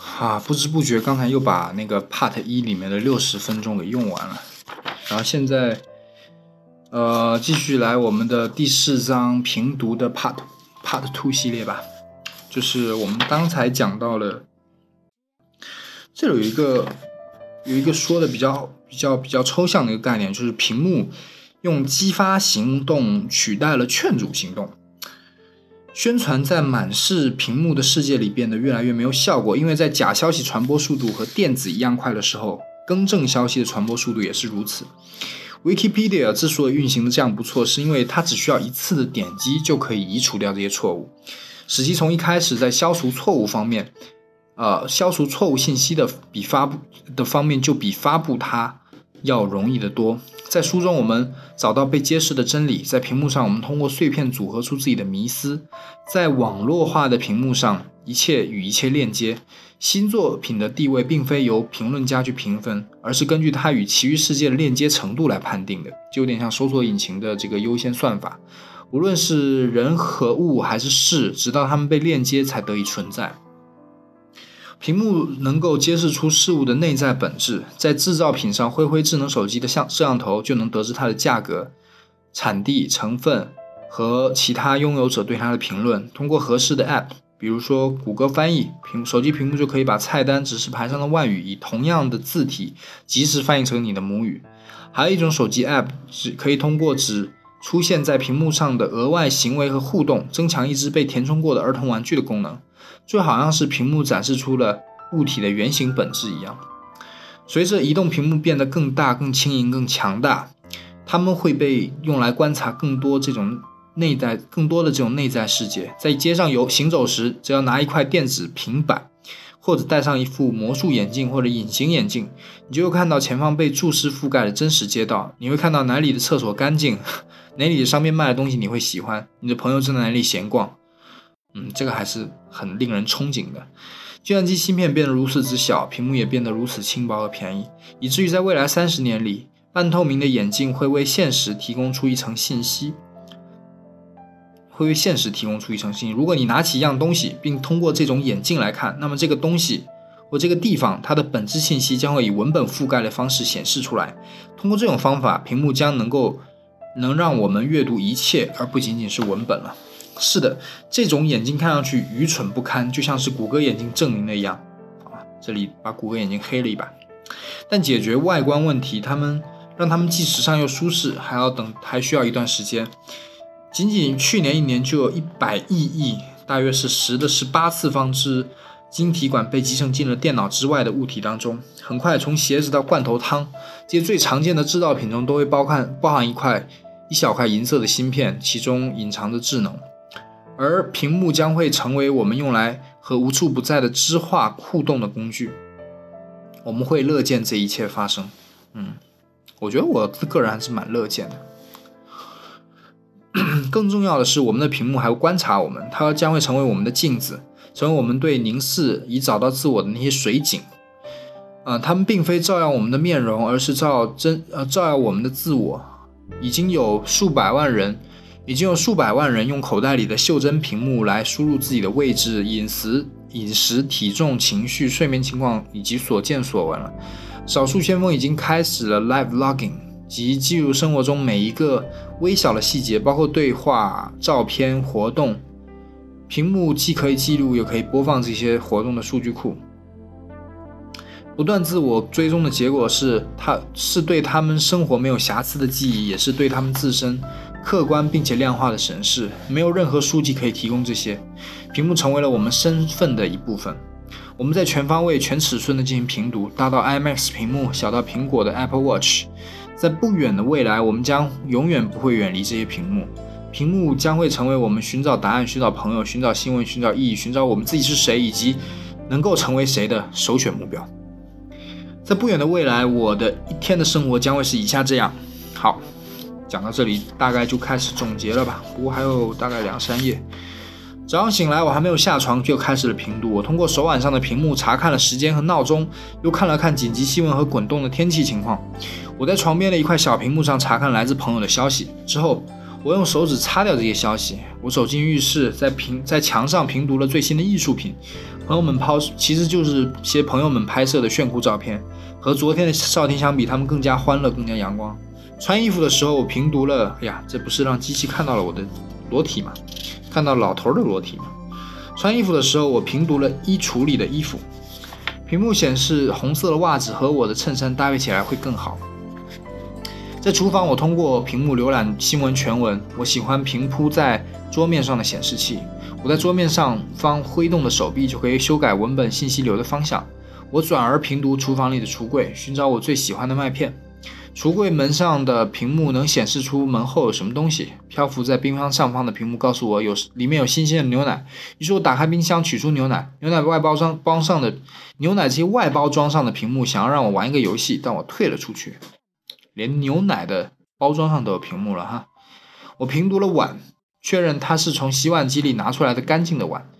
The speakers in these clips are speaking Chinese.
哈，不知不觉刚才又把那个 Part 一里面的六十分钟给用完了，然后现在，呃，继续来我们的第四章评读的 Part Part Two 系列吧，就是我们刚才讲到了，这有一个有一个说的比较比较比较抽象的一个概念，就是屏幕用激发行动取代了劝阻行动。宣传在满是屏幕的世界里变得越来越没有效果，因为在假消息传播速度和电子一样快的时候，更正消息的传播速度也是如此。Wikipedia 之所以运行的这样不错，是因为它只需要一次的点击就可以移除掉这些错误，使其从一开始在消除错误方面，呃，消除错误信息的比发布的方面就比发布它要容易得多。在书中，我们找到被揭示的真理；在屏幕上，我们通过碎片组合出自己的迷思。在网络化的屏幕上，一切与一切链接。新作品的地位并非由评论家去评分，而是根据它与其余世界的链接程度来判定的，就有点像搜索引擎的这个优先算法。无论是人和物，还是事，直到它们被链接，才得以存在。屏幕能够揭示出事物的内在本质，在制造品上挥挥智能手机的像摄像头，就能得知它的价格、产地、成分和其他拥有者对它的评论。通过合适的 App，比如说谷歌翻译，屏手机屏幕就可以把菜单指示牌上的外语以同样的字体及时翻译成你的母语。还有一种手机 App，只可以通过指出现在屏幕上的额外行为和互动，增强一只被填充过的儿童玩具的功能。就好像是屏幕展示出了物体的原型本质一样。随着移动屏幕变得更大、更轻盈、更强大，它们会被用来观察更多这种内在、更多的这种内在世界。在街上游行走时，只要拿一块电子平板，或者戴上一副魔术眼镜或者隐形眼镜，你就会看到前方被注视覆盖的真实街道。你会看到哪里的厕所干净，哪里的商店卖的东西你会喜欢，你的朋友正在哪里闲逛。嗯，这个还是很令人憧憬的。计算机芯片变得如此之小，屏幕也变得如此轻薄和便宜，以至于在未来三十年里，半透明的眼镜会为现实提供出一层信息，会为现实提供出一层信息。如果你拿起一样东西，并通过这种眼镜来看，那么这个东西或这个地方它的本质信息将会以文本覆盖的方式显示出来。通过这种方法，屏幕将能够能让我们阅读一切，而不仅仅是文本了。是的，这种眼镜看上去愚蠢不堪，就像是谷歌眼镜证明的一样。啊，这里把谷歌眼镜黑了一把。但解决外观问题，他们让他们既时尚又舒适，还要等，还需要一段时间。仅仅去年一年，就有一百亿亿，大约是十的十八次方之晶体管被集成进了电脑之外的物体当中。很快，从鞋子到罐头汤，这些最常见的制造品中都会包含包含一块一小块银色的芯片，其中隐藏着智能。而屏幕将会成为我们用来和无处不在的知画互动的工具。我们会乐见这一切发生。嗯，我觉得我个人还是蛮乐见的。更重要的是，我们的屏幕还会观察我们，它将会成为我们的镜子，成为我们对凝视以找到自我的那些水井。啊，它们并非照耀我们的面容，而是照真呃照耀我们的自我。已经有数百万人。已经有数百万人用口袋里的袖珍屏幕来输入自己的位置、饮食、饮食、体重、情绪、睡眠情况以及所见所闻了。少数先锋已经开始了 live logging，即记录生活中每一个微小的细节，包括对话、照片、活动。屏幕既可以记录，又可以播放这些活动的数据库。不断自我追踪的结果是，它是对他们生活没有瑕疵的记忆，也是对他们自身。客观并且量化的审视，没有任何书籍可以提供这些。屏幕成为了我们身份的一部分。我们在全方位、全尺寸的进行评读，大到 IMAX 屏幕，小到苹果的 Apple Watch。在不远的未来，我们将永远不会远离这些屏幕。屏幕将会成为我们寻找答案、寻找朋友、寻找新闻、寻找意义、寻找我们自己是谁以及能够成为谁的首选目标。在不远的未来，我的一天的生活将会是以下这样。好。讲到这里，大概就开始总结了吧。不过还有大概两三页。早上醒来，我还没有下床就开始了评读。我通过手腕上的屏幕查看了时间和闹钟，又看了看紧急新闻和滚动的天气情况。我在床边的一块小屏幕上查看来自朋友的消息。之后，我用手指擦掉这些消息。我走进浴室，在屏在墙上评读了最新的艺术品，朋友们抛其实就是些朋友们拍摄的炫酷照片。和昨天的少天相比，他们更加欢乐，更加阳光。穿衣服的时候，我评读了，哎呀，这不是让机器看到了我的裸体吗？看到老头的裸体吗？穿衣服的时候，我评读了衣橱里的衣服。屏幕显示红色的袜子和我的衬衫搭配起来会更好。在厨房，我通过屏幕浏览新闻全文。我喜欢平铺在桌面上的显示器。我在桌面上方挥动的手臂就可以修改文本信息流的方向。我转而平读厨房里的橱柜，寻找我最喜欢的麦片。橱柜门上的屏幕能显示出门后有什么东西。漂浮在冰箱上方的屏幕告诉我有里面有新鲜的牛奶。于是我打开冰箱，取出牛奶。牛奶外包装包上的牛奶这些外包装上的屏幕想要让我玩一个游戏，但我退了出去。连牛奶的包装上都有屏幕了哈。我评读了碗，确认它是从洗碗机里拿出来的干净的碗。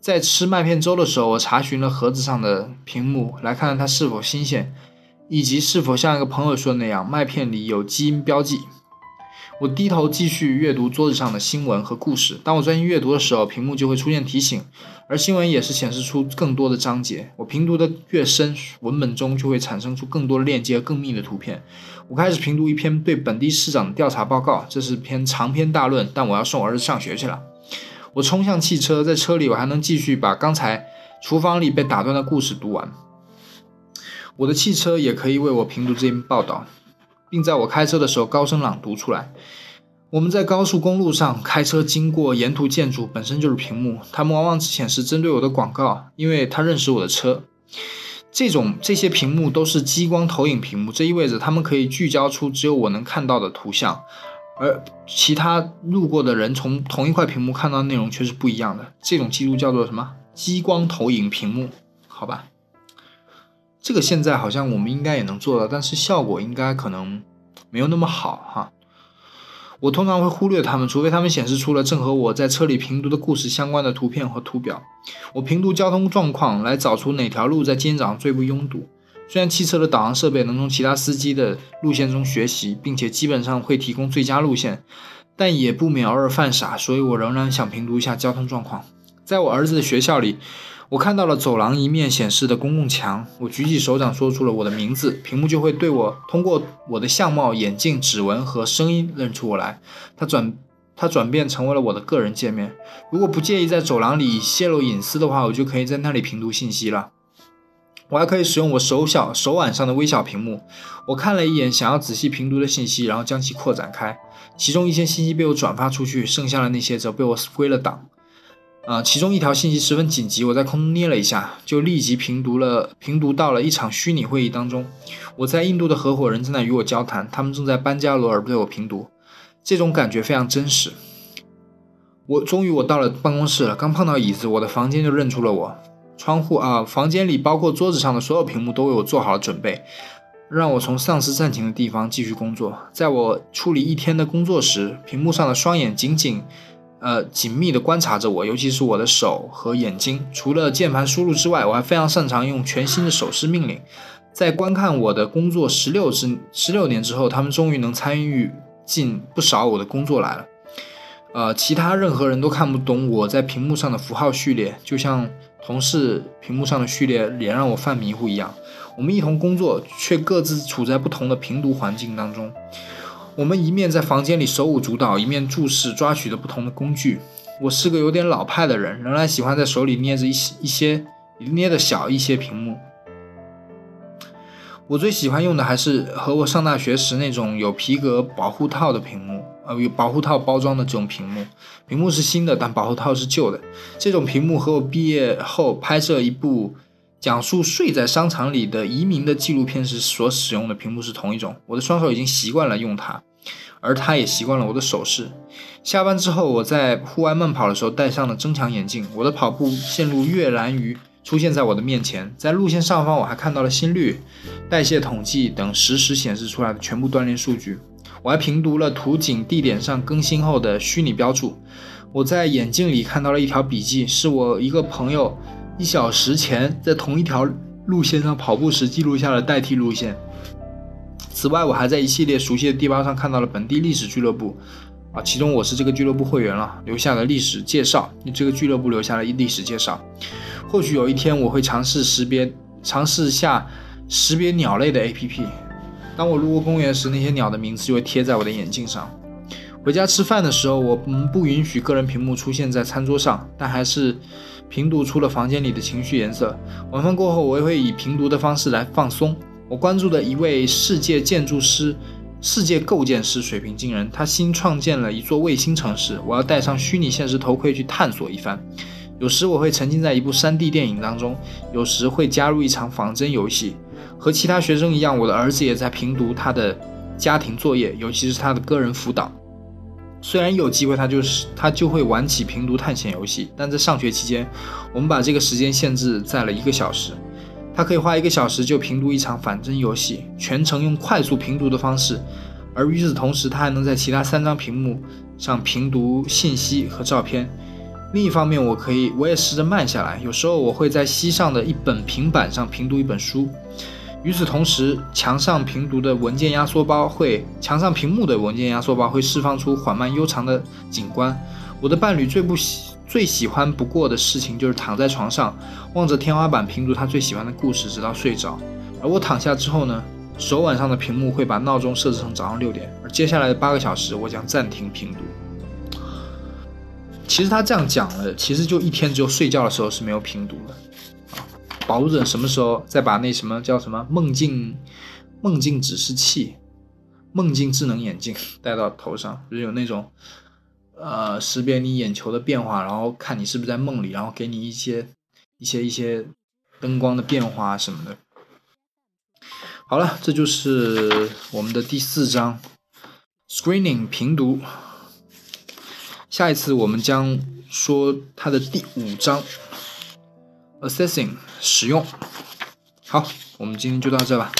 在吃麦片粥的时候，我查询了盒子上的屏幕，来看看它是否新鲜。以及是否像一个朋友说的那样，麦片里有基因标记。我低头继续阅读桌子上的新闻和故事。当我专心阅读的时候，屏幕就会出现提醒，而新闻也是显示出更多的章节。我评读的越深，文本中就会产生出更多的链接和、更密的图片。我开始评读一篇对本地市长的调查报告，这是篇长篇大论，但我要送我儿子上学去了。我冲向汽车，在车里我还能继续把刚才厨房里被打断的故事读完。我的汽车也可以为我评读这篇报道，并在我开车的时候高声朗读出来。我们在高速公路上开车，经过沿途建筑，本身就是屏幕，它们往往只显示针对我的广告，因为它认识我的车。这种这些屏幕都是激光投影屏幕，这意味着它们可以聚焦出只有我能看到的图像，而其他路过的人从同一块屏幕看到的内容却是不一样的。这种记录叫做什么？激光投影屏幕？好吧。这个现在好像我们应该也能做到，但是效果应该可能没有那么好哈。我通常会忽略它们，除非他们显示出了正和我在车里评读的故事相关的图片和图表。我评读交通状况，来找出哪条路在今天早上最不拥堵。虽然汽车的导航设备能从其他司机的路线中学习，并且基本上会提供最佳路线，但也不免偶尔犯傻，所以我仍然想评读一下交通状况。在我儿子的学校里。我看到了走廊一面显示的公共墙，我举起手掌说出了我的名字，屏幕就会对我通过我的相貌、眼镜、指纹和声音认出我来。它转它转变成为了我的个人界面。如果不介意在走廊里泄露隐私的话，我就可以在那里评读信息了。我还可以使用我手小手腕上的微小屏幕。我看了一眼想要仔细评读的信息，然后将其扩展开。其中一些信息被我转发出去，剩下的那些则被我归了档。啊，其中一条信息十分紧急，我在空中捏了一下，就立即评读了，评读到了一场虚拟会议当中。我在印度的合伙人正在与我交谈，他们正在班加罗尔对我评读，这种感觉非常真实。我终于我到了办公室了，刚碰到椅子，我的房间就认出了我。窗户啊，房间里包括桌子上的所有屏幕都为我做好了准备，让我从丧尸暂停的地方继续工作。在我处理一天的工作时，屏幕上的双眼紧紧。呃，紧密地观察着我，尤其是我的手和眼睛。除了键盘输入之外，我还非常擅长用全新的手势命令。在观看我的工作十六之十六年之后，他们终于能参与进不少我的工作来了。呃，其他任何人都看不懂我在屏幕上的符号序列，就像同事屏幕上的序列也让我犯迷糊一样。我们一同工作，却各自处在不同的评读环境当中。我们一面在房间里手舞足蹈，一面注视抓取的不同的工具。我是个有点老派的人，仍然喜欢在手里捏着一些一些捏的小一些屏幕。我最喜欢用的还是和我上大学时那种有皮革保护套的屏幕，呃，有保护套包装的这种屏幕。屏幕是新的，但保护套是旧的。这种屏幕和我毕业后拍摄一部。讲述睡在商场里的移民的纪录片时所使用的屏幕是同一种。我的双手已经习惯了用它，而它也习惯了我的手势。下班之后，我在户外慢跑的时候戴上了增强眼镜。我的跑步线路跃然于出现在我的面前，在路线上方我还看到了心率、代谢统计等实时显示出来的全部锻炼数据。我还评读了图景地点上更新后的虚拟标注。我在眼镜里看到了一条笔记，是我一个朋友。一小时前，在同一条路线上跑步时记录下的代替路线。此外，我还在一系列熟悉的地方上看到了本地历史俱乐部，啊，其中我是这个俱乐部会员了，留下了历史介绍。这个俱乐部留下了历史介绍。或许有一天我会尝试识别，尝试下识别鸟类的 APP。当我路过公园时，那些鸟的名字就会贴在我的眼镜上。回家吃饭的时候，我们不允许个人屏幕出现在餐桌上，但还是评读出了房间里的情绪颜色。晚饭过后，我也会以评读的方式来放松。我关注的一位世界建筑师。世界构建师水平惊人，他新创建了一座卫星城市。我要戴上虚拟现实头盔去探索一番。有时我会沉浸在一部 3D 电影当中，有时会加入一场仿真游戏。和其他学生一样，我的儿子也在评读他的家庭作业，尤其是他的个人辅导。虽然有机会，他就是他就会玩起评读探险游戏，但在上学期间，我们把这个时间限制在了一个小时。他可以花一个小时就评读一场仿真游戏，全程用快速评读的方式，而与此同时，他还能在其他三张屏幕上评读信息和照片。另一方面，我可以，我也试着慢下来，有时候我会在膝上的一本平板上评读一本书。与此同时，墙上评读的文件压缩包会，墙上屏幕的文件压缩包会释放出缓慢悠长的景观。我的伴侣最不喜。最喜欢不过的事情就是躺在床上，望着天花板评读他最喜欢的故事，直到睡着。而我躺下之后呢，手腕上的屏幕会把闹钟设置成早上六点，而接下来的八个小时我将暂停评读。其实他这样讲了，其实就一天只有睡觉的时候是没有评读的啊，保准什么时候再把那什么叫什么梦境梦境指示器、梦境智能眼镜戴到头上，就是有那种。呃，识别你眼球的变化，然后看你是不是在梦里，然后给你一些一些一些灯光的变化什么的。好了，这就是我们的第四章 screening 评读。下一次我们将说它的第五章 assessing 使用。好，我们今天就到这吧，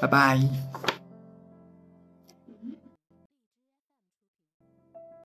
拜拜。